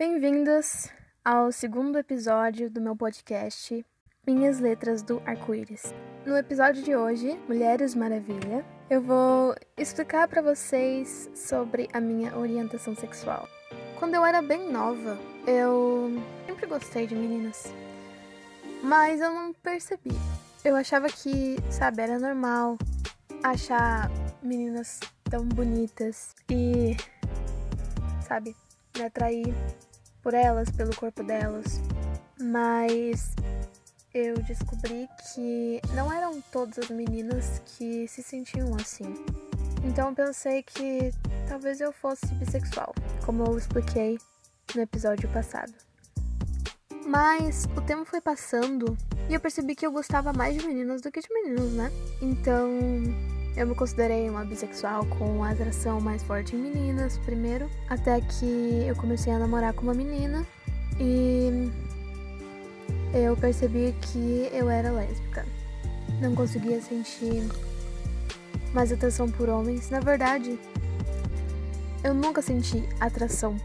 Bem-vindos ao segundo episódio do meu podcast Minhas Letras do Arco-Íris. No episódio de hoje, Mulheres Maravilha, eu vou explicar para vocês sobre a minha orientação sexual. Quando eu era bem nova, eu sempre gostei de meninas, mas eu não percebi. Eu achava que, sabe, era normal achar meninas tão bonitas e, sabe, me atrair por elas, pelo corpo delas. Mas eu descobri que não eram todas as meninas que se sentiam assim. Então pensei que talvez eu fosse bissexual, como eu expliquei no episódio passado. Mas o tempo foi passando e eu percebi que eu gostava mais de meninas do que de meninos, né? Então eu me considerei uma bissexual com atração mais forte em meninas primeiro, até que eu comecei a namorar com uma menina e eu percebi que eu era lésbica. Não conseguia sentir mais atração por homens. Na verdade, eu nunca senti atração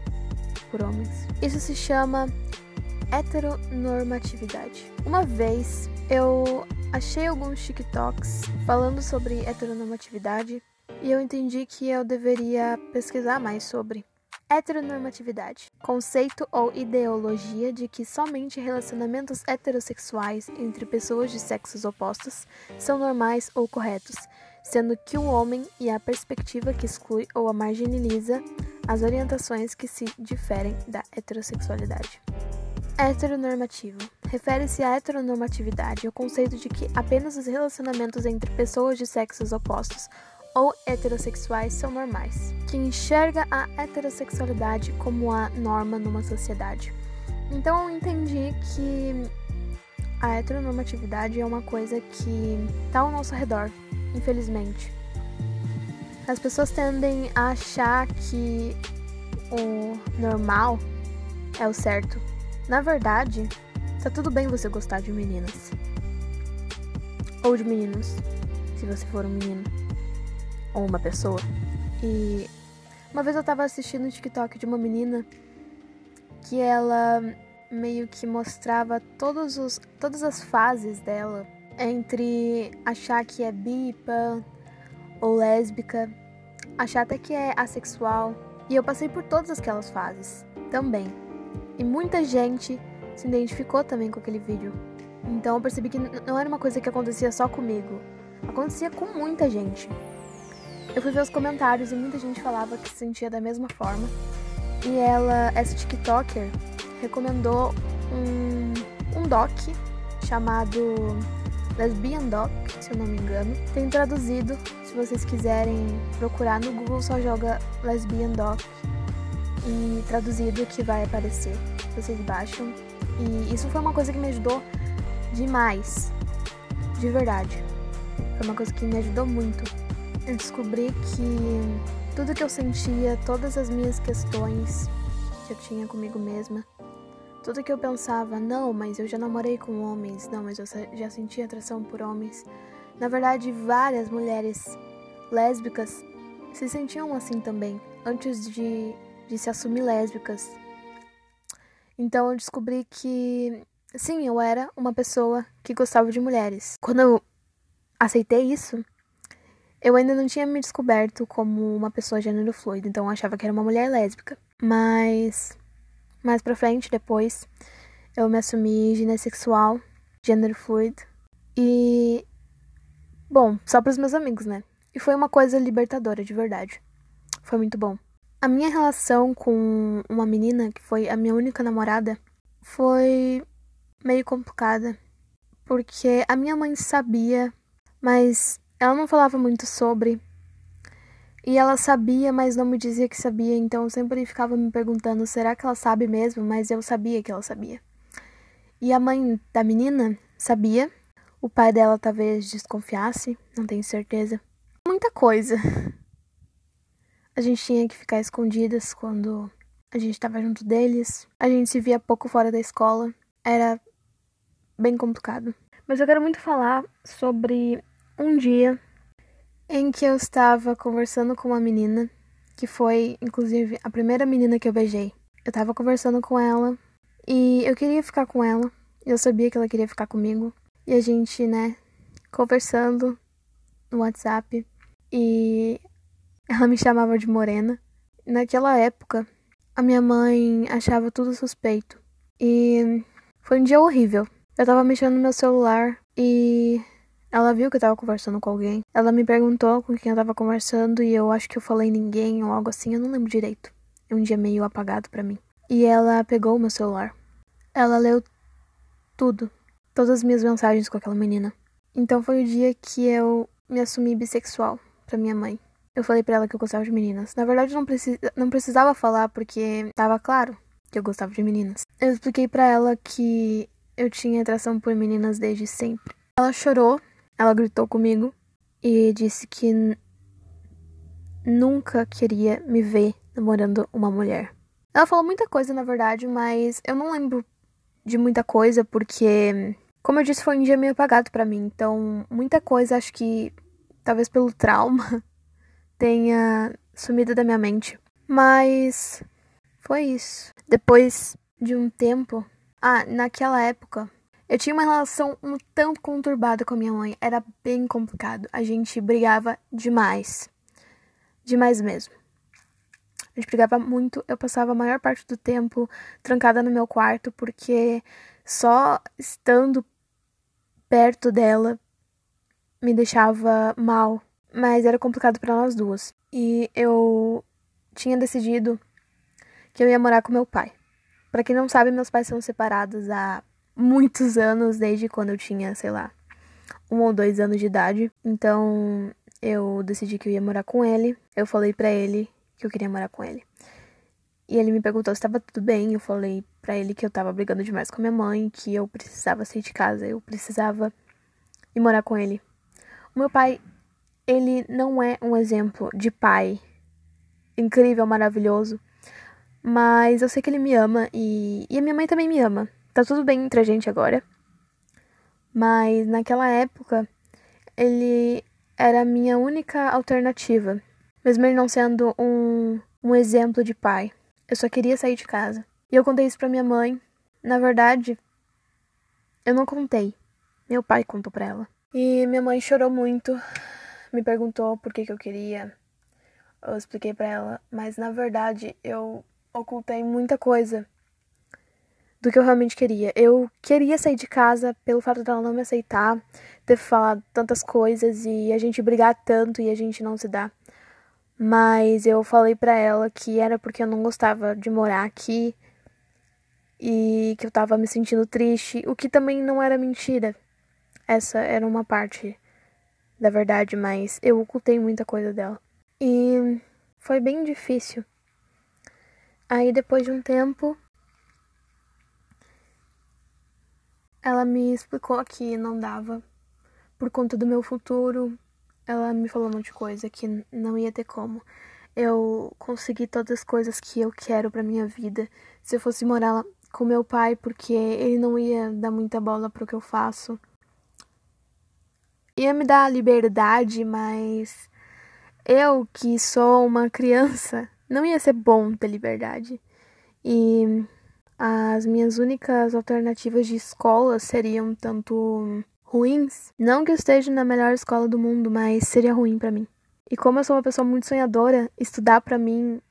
por homens. Isso se chama heteronormatividade. Uma vez eu achei alguns TikToks falando sobre heteronormatividade e eu entendi que eu deveria pesquisar mais sobre. Heteronormatividade conceito ou ideologia de que somente relacionamentos heterossexuais entre pessoas de sexos opostos são normais ou corretos, sendo que o homem e a perspectiva que exclui ou a marginaliza as orientações que se diferem da heterossexualidade. Heteronormativo refere-se à heteronormatividade, ao conceito de que apenas os relacionamentos entre pessoas de sexos opostos ou heterossexuais são normais, que enxerga a heterossexualidade como a norma numa sociedade. Então eu entendi que a heteronormatividade é uma coisa que está ao nosso redor, infelizmente. As pessoas tendem a achar que o normal é o certo. Na verdade, tá tudo bem você gostar de meninas. Ou de meninos, se você for um menino ou uma pessoa. E uma vez eu tava assistindo um TikTok de uma menina que ela meio que mostrava todos os, todas as fases dela entre achar que é bi, pan ou lésbica, achar até que é assexual. E eu passei por todas aquelas fases também. E muita gente se identificou também com aquele vídeo. Então eu percebi que não era uma coisa que acontecia só comigo. Acontecia com muita gente. Eu fui ver os comentários e muita gente falava que se sentia da mesma forma. E ela, essa TikToker, recomendou um, um doc chamado Lesbian Doc, se eu não me engano. Tem traduzido, se vocês quiserem procurar no Google, só joga Lesbian Doc e traduzido que vai aparecer. Vocês baixam. E isso foi uma coisa que me ajudou demais. De verdade. Foi uma coisa que me ajudou muito eu descobri que tudo que eu sentia, todas as minhas questões que eu tinha comigo mesma, tudo que eu pensava, não, mas eu já namorei com homens, não, mas eu já senti atração por homens. Na verdade, várias mulheres lésbicas se sentiam assim também, antes de, de se assumir lésbicas. Então eu descobri que, sim, eu era uma pessoa que gostava de mulheres. Quando eu aceitei isso, eu ainda não tinha me descoberto como uma pessoa gênero fluido, então eu achava que era uma mulher lésbica. Mas mais pra frente, depois, eu me assumi ginessexual, gênero fluido. E bom, só para os meus amigos, né? E foi uma coisa libertadora, de verdade. Foi muito bom. A minha relação com uma menina, que foi a minha única namorada, foi meio complicada. Porque a minha mãe sabia, mas ela não falava muito sobre. E ela sabia, mas não me dizia que sabia, então eu sempre ficava me perguntando: será que ela sabe mesmo? Mas eu sabia que ela sabia. E a mãe da menina sabia. O pai dela talvez desconfiasse, não tenho certeza. Muita coisa. A gente tinha que ficar escondidas quando a gente estava junto deles. A gente se via pouco fora da escola. Era bem complicado. Mas eu quero muito falar sobre um dia em que eu estava conversando com uma menina, que foi inclusive a primeira menina que eu beijei. eu tava conversando com ela e eu queria ficar com ela. Eu sabia que ela queria ficar comigo. E a gente, né, conversando no WhatsApp. E ela me chamava de Morena. Naquela época, a minha mãe achava tudo suspeito. E foi um dia horrível. Eu tava mexendo no meu celular e ela viu que eu tava conversando com alguém. Ela me perguntou com quem eu tava conversando e eu acho que eu falei ninguém ou algo assim, eu não lembro direito. É um dia meio apagado para mim. E ela pegou o meu celular. Ela leu tudo, todas as minhas mensagens com aquela menina. Então foi o dia que eu me assumi bissexual para minha mãe. Eu falei para ela que eu gostava de meninas. Na verdade, não, precis... não precisava falar porque tava claro que eu gostava de meninas. Eu expliquei para ela que eu tinha atração por meninas desde sempre. Ela chorou, ela gritou comigo e disse que nunca queria me ver namorando uma mulher. Ela falou muita coisa, na verdade, mas eu não lembro de muita coisa, porque, como eu disse, foi um dia meio apagado para mim. Então, muita coisa, acho que talvez pelo trauma, tenha sumido da minha mente. Mas foi isso. Depois de um tempo. Ah, naquela época. Eu tinha uma relação um tanto conturbada com a minha mãe. Era bem complicado. A gente brigava demais. Demais mesmo. A gente brigava muito. Eu passava a maior parte do tempo trancada no meu quarto, porque só estando perto dela me deixava mal. Mas era complicado para nós duas. E eu tinha decidido que eu ia morar com meu pai. Para quem não sabe, meus pais são separados há muitos anos, desde quando eu tinha, sei lá, um ou dois anos de idade. Então eu decidi que eu ia morar com ele. Eu falei para ele que eu queria morar com ele. E ele me perguntou se estava tudo bem. Eu falei para ele que eu tava brigando demais com minha mãe, que eu precisava sair de casa, eu precisava ir morar com ele. O meu pai, ele não é um exemplo de pai incrível, maravilhoso, mas eu sei que ele me ama e, e a minha mãe também me ama. Tá tudo bem entre a gente agora. Mas naquela época, ele era a minha única alternativa mesmo ele não sendo um, um exemplo de pai. Eu só queria sair de casa. E eu contei isso pra minha mãe. Na verdade, eu não contei. Meu pai contou pra ela. E minha mãe chorou muito, me perguntou por que, que eu queria. Eu expliquei pra ela, mas na verdade eu ocultei muita coisa do que eu realmente queria. Eu queria sair de casa pelo fato dela não me aceitar, ter falado tantas coisas e a gente brigar tanto e a gente não se dar. Mas eu falei para ela que era porque eu não gostava de morar aqui e que eu tava me sentindo triste, o que também não era mentira. Essa era uma parte da verdade, mas eu ocultei muita coisa dela. E foi bem difícil. Aí depois de um tempo, ela me explicou que não dava por conta do meu futuro, ela me falou um monte de coisa que não ia ter como eu conseguir todas as coisas que eu quero para minha vida se eu fosse morar com meu pai, porque ele não ia dar muita bola pro que eu faço. Ia me dar liberdade, mas eu que sou uma criança, não ia ser bom ter liberdade. E as minhas únicas alternativas de escola seriam tanto ruins. Não que eu esteja na melhor escola do mundo, mas seria ruim para mim. E como eu sou uma pessoa muito sonhadora, estudar para mim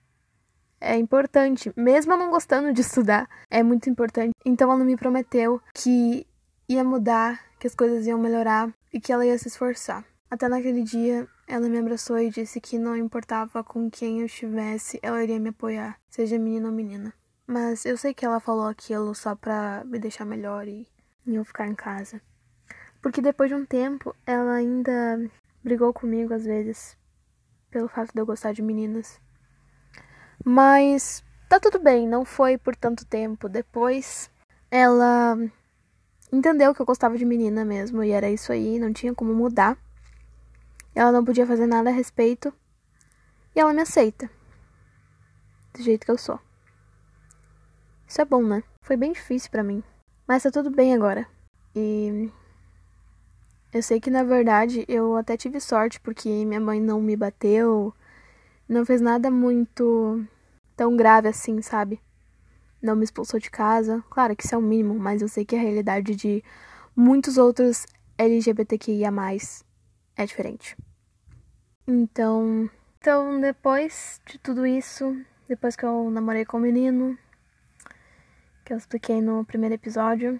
é importante, mesmo eu não gostando de estudar, é muito importante. Então ela me prometeu que ia mudar, que as coisas iam melhorar e que ela ia se esforçar. Até naquele dia, ela me abraçou e disse que não importava com quem eu estivesse, ela iria me apoiar, seja menino ou menina. Mas eu sei que ela falou aquilo só pra me deixar melhor e eu ficar em casa. Porque depois de um tempo, ela ainda brigou comigo às vezes, pelo fato de eu gostar de meninas. Mas tá tudo bem, não foi por tanto tempo. Depois, ela entendeu que eu gostava de menina mesmo, e era isso aí, não tinha como mudar. Ela não podia fazer nada a respeito. E ela me aceita. Do jeito que eu sou. Isso é bom, né? Foi bem difícil para mim. Mas tá tudo bem agora. E eu sei que na verdade eu até tive sorte porque minha mãe não me bateu, não fez nada muito tão grave assim, sabe? Não me expulsou de casa. Claro que isso é o mínimo, mas eu sei que a realidade de muitos outros LGBTQIA é diferente. Então, então depois de tudo isso, depois que eu namorei com o menino, que eu expliquei no primeiro episódio,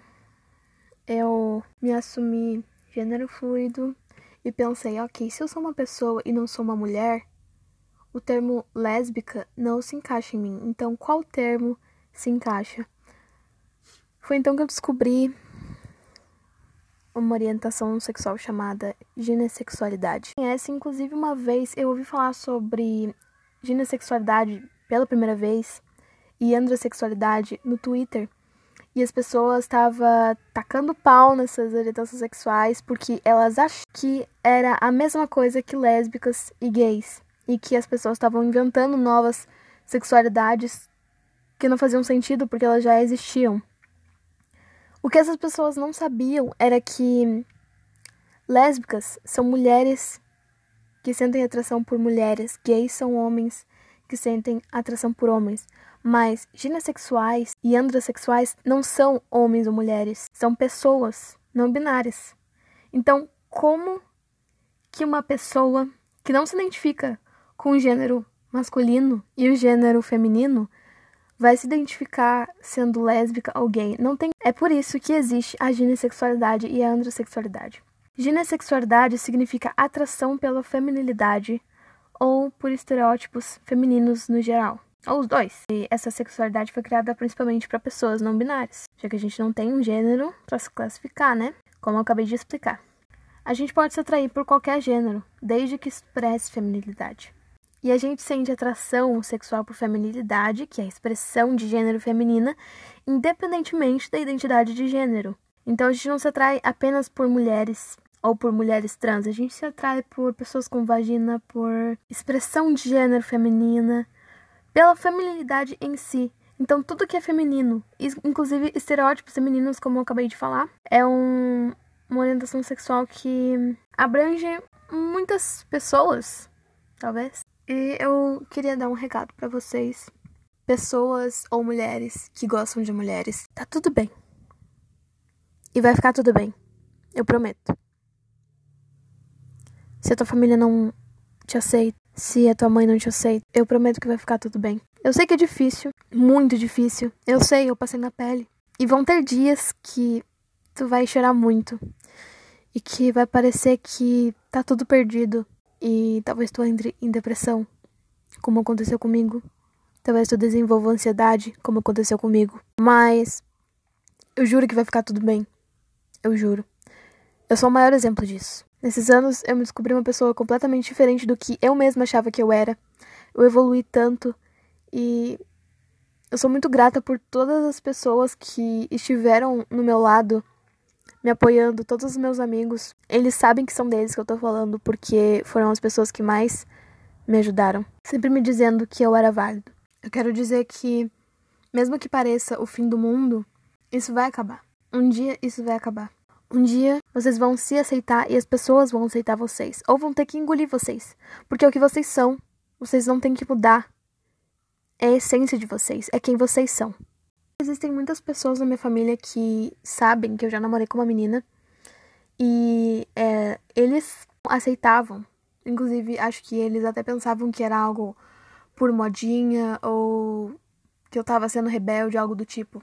eu me assumi gênero fluido e pensei, ok, se eu sou uma pessoa e não sou uma mulher, o termo lésbica não se encaixa em mim. Então, qual termo se encaixa? Foi então que eu descobri uma orientação sexual chamada ginessexualidade. Essa, inclusive, uma vez eu ouvi falar sobre ginessexualidade pela primeira vez e androsexualidade no Twitter. E as pessoas estavam tacando pau nessas orientações sexuais porque elas acham que era a mesma coisa que lésbicas e gays. E que as pessoas estavam inventando novas sexualidades que não faziam sentido porque elas já existiam. O que essas pessoas não sabiam era que lésbicas são mulheres que sentem atração por mulheres, gays são homens que sentem atração por homens. Mas ginessexuais e androssexuais não são homens ou mulheres, são pessoas não binárias. Então, como que uma pessoa que não se identifica com o gênero masculino e o gênero feminino vai se identificar sendo lésbica ou gay? Não tem. É por isso que existe a ginessexualidade e a androssexualidade. Ginessexualidade significa atração pela feminilidade ou por estereótipos femininos no geral. Ou os dois. E essa sexualidade foi criada principalmente para pessoas não binárias, já que a gente não tem um gênero para se classificar, né? Como eu acabei de explicar. A gente pode se atrair por qualquer gênero, desde que expresse feminilidade. E a gente sente atração sexual por feminilidade, que é a expressão de gênero feminina, independentemente da identidade de gênero. Então a gente não se atrai apenas por mulheres ou por mulheres trans, a gente se atrai por pessoas com vagina, por expressão de gênero feminina, pela feminilidade em si. Então, tudo que é feminino, inclusive estereótipos femininos, como eu acabei de falar, é um, uma orientação sexual que abrange muitas pessoas, talvez. E eu queria dar um recado para vocês, pessoas ou mulheres que gostam de mulheres. Tá tudo bem. E vai ficar tudo bem. Eu prometo. Se a tua família não te aceita, se a tua mãe não te aceita, eu prometo que vai ficar tudo bem. Eu sei que é difícil, muito difícil. Eu sei, eu passei na pele. E vão ter dias que tu vai chorar muito. E que vai parecer que tá tudo perdido. E talvez tu entre em depressão, como aconteceu comigo. Talvez tu desenvolva ansiedade, como aconteceu comigo. Mas eu juro que vai ficar tudo bem. Eu juro. Eu sou o maior exemplo disso. Nesses anos, eu me descobri uma pessoa completamente diferente do que eu mesma achava que eu era. Eu evolui tanto e eu sou muito grata por todas as pessoas que estiveram no meu lado, me apoiando, todos os meus amigos. Eles sabem que são deles que eu tô falando, porque foram as pessoas que mais me ajudaram, sempre me dizendo que eu era válido. Eu quero dizer que, mesmo que pareça o fim do mundo, isso vai acabar. Um dia isso vai acabar. Um dia vocês vão se aceitar e as pessoas vão aceitar vocês. Ou vão ter que engolir vocês. Porque é o que vocês são. Vocês não têm que mudar. É a essência de vocês. É quem vocês são. Existem muitas pessoas na minha família que sabem que eu já namorei com uma menina. E é, eles aceitavam. Inclusive, acho que eles até pensavam que era algo por modinha ou que eu tava sendo rebelde, algo do tipo.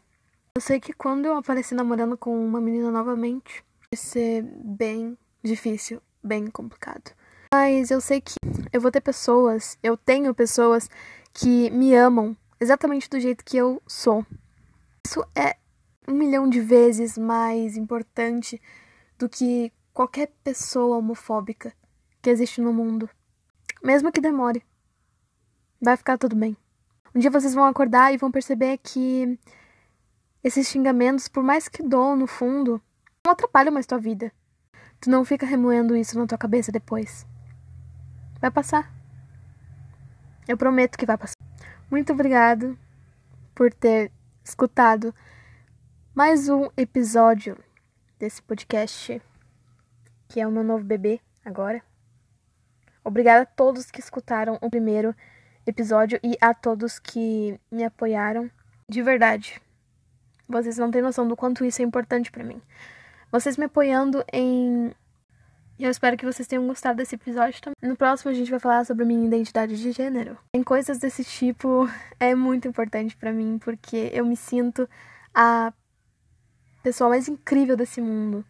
Eu sei que quando eu apareci namorando com uma menina novamente, vai ser bem difícil, bem complicado. Mas eu sei que eu vou ter pessoas, eu tenho pessoas que me amam exatamente do jeito que eu sou. Isso é um milhão de vezes mais importante do que qualquer pessoa homofóbica que existe no mundo. Mesmo que demore. Vai ficar tudo bem. Um dia vocês vão acordar e vão perceber que esses xingamentos, por mais que doam no fundo, não atrapalham mais tua vida. Tu não fica remoendo isso na tua cabeça depois. Vai passar. Eu prometo que vai passar. Muito obrigado por ter escutado mais um episódio desse podcast, que é o meu novo bebê agora. Obrigada a todos que escutaram o primeiro episódio e a todos que me apoiaram De verdade. Vocês não têm noção do quanto isso é importante para mim. Vocês me apoiando em. Eu espero que vocês tenham gostado desse episódio também. No próximo a gente vai falar sobre minha identidade de gênero. Em coisas desse tipo é muito importante para mim porque eu me sinto a pessoa mais incrível desse mundo.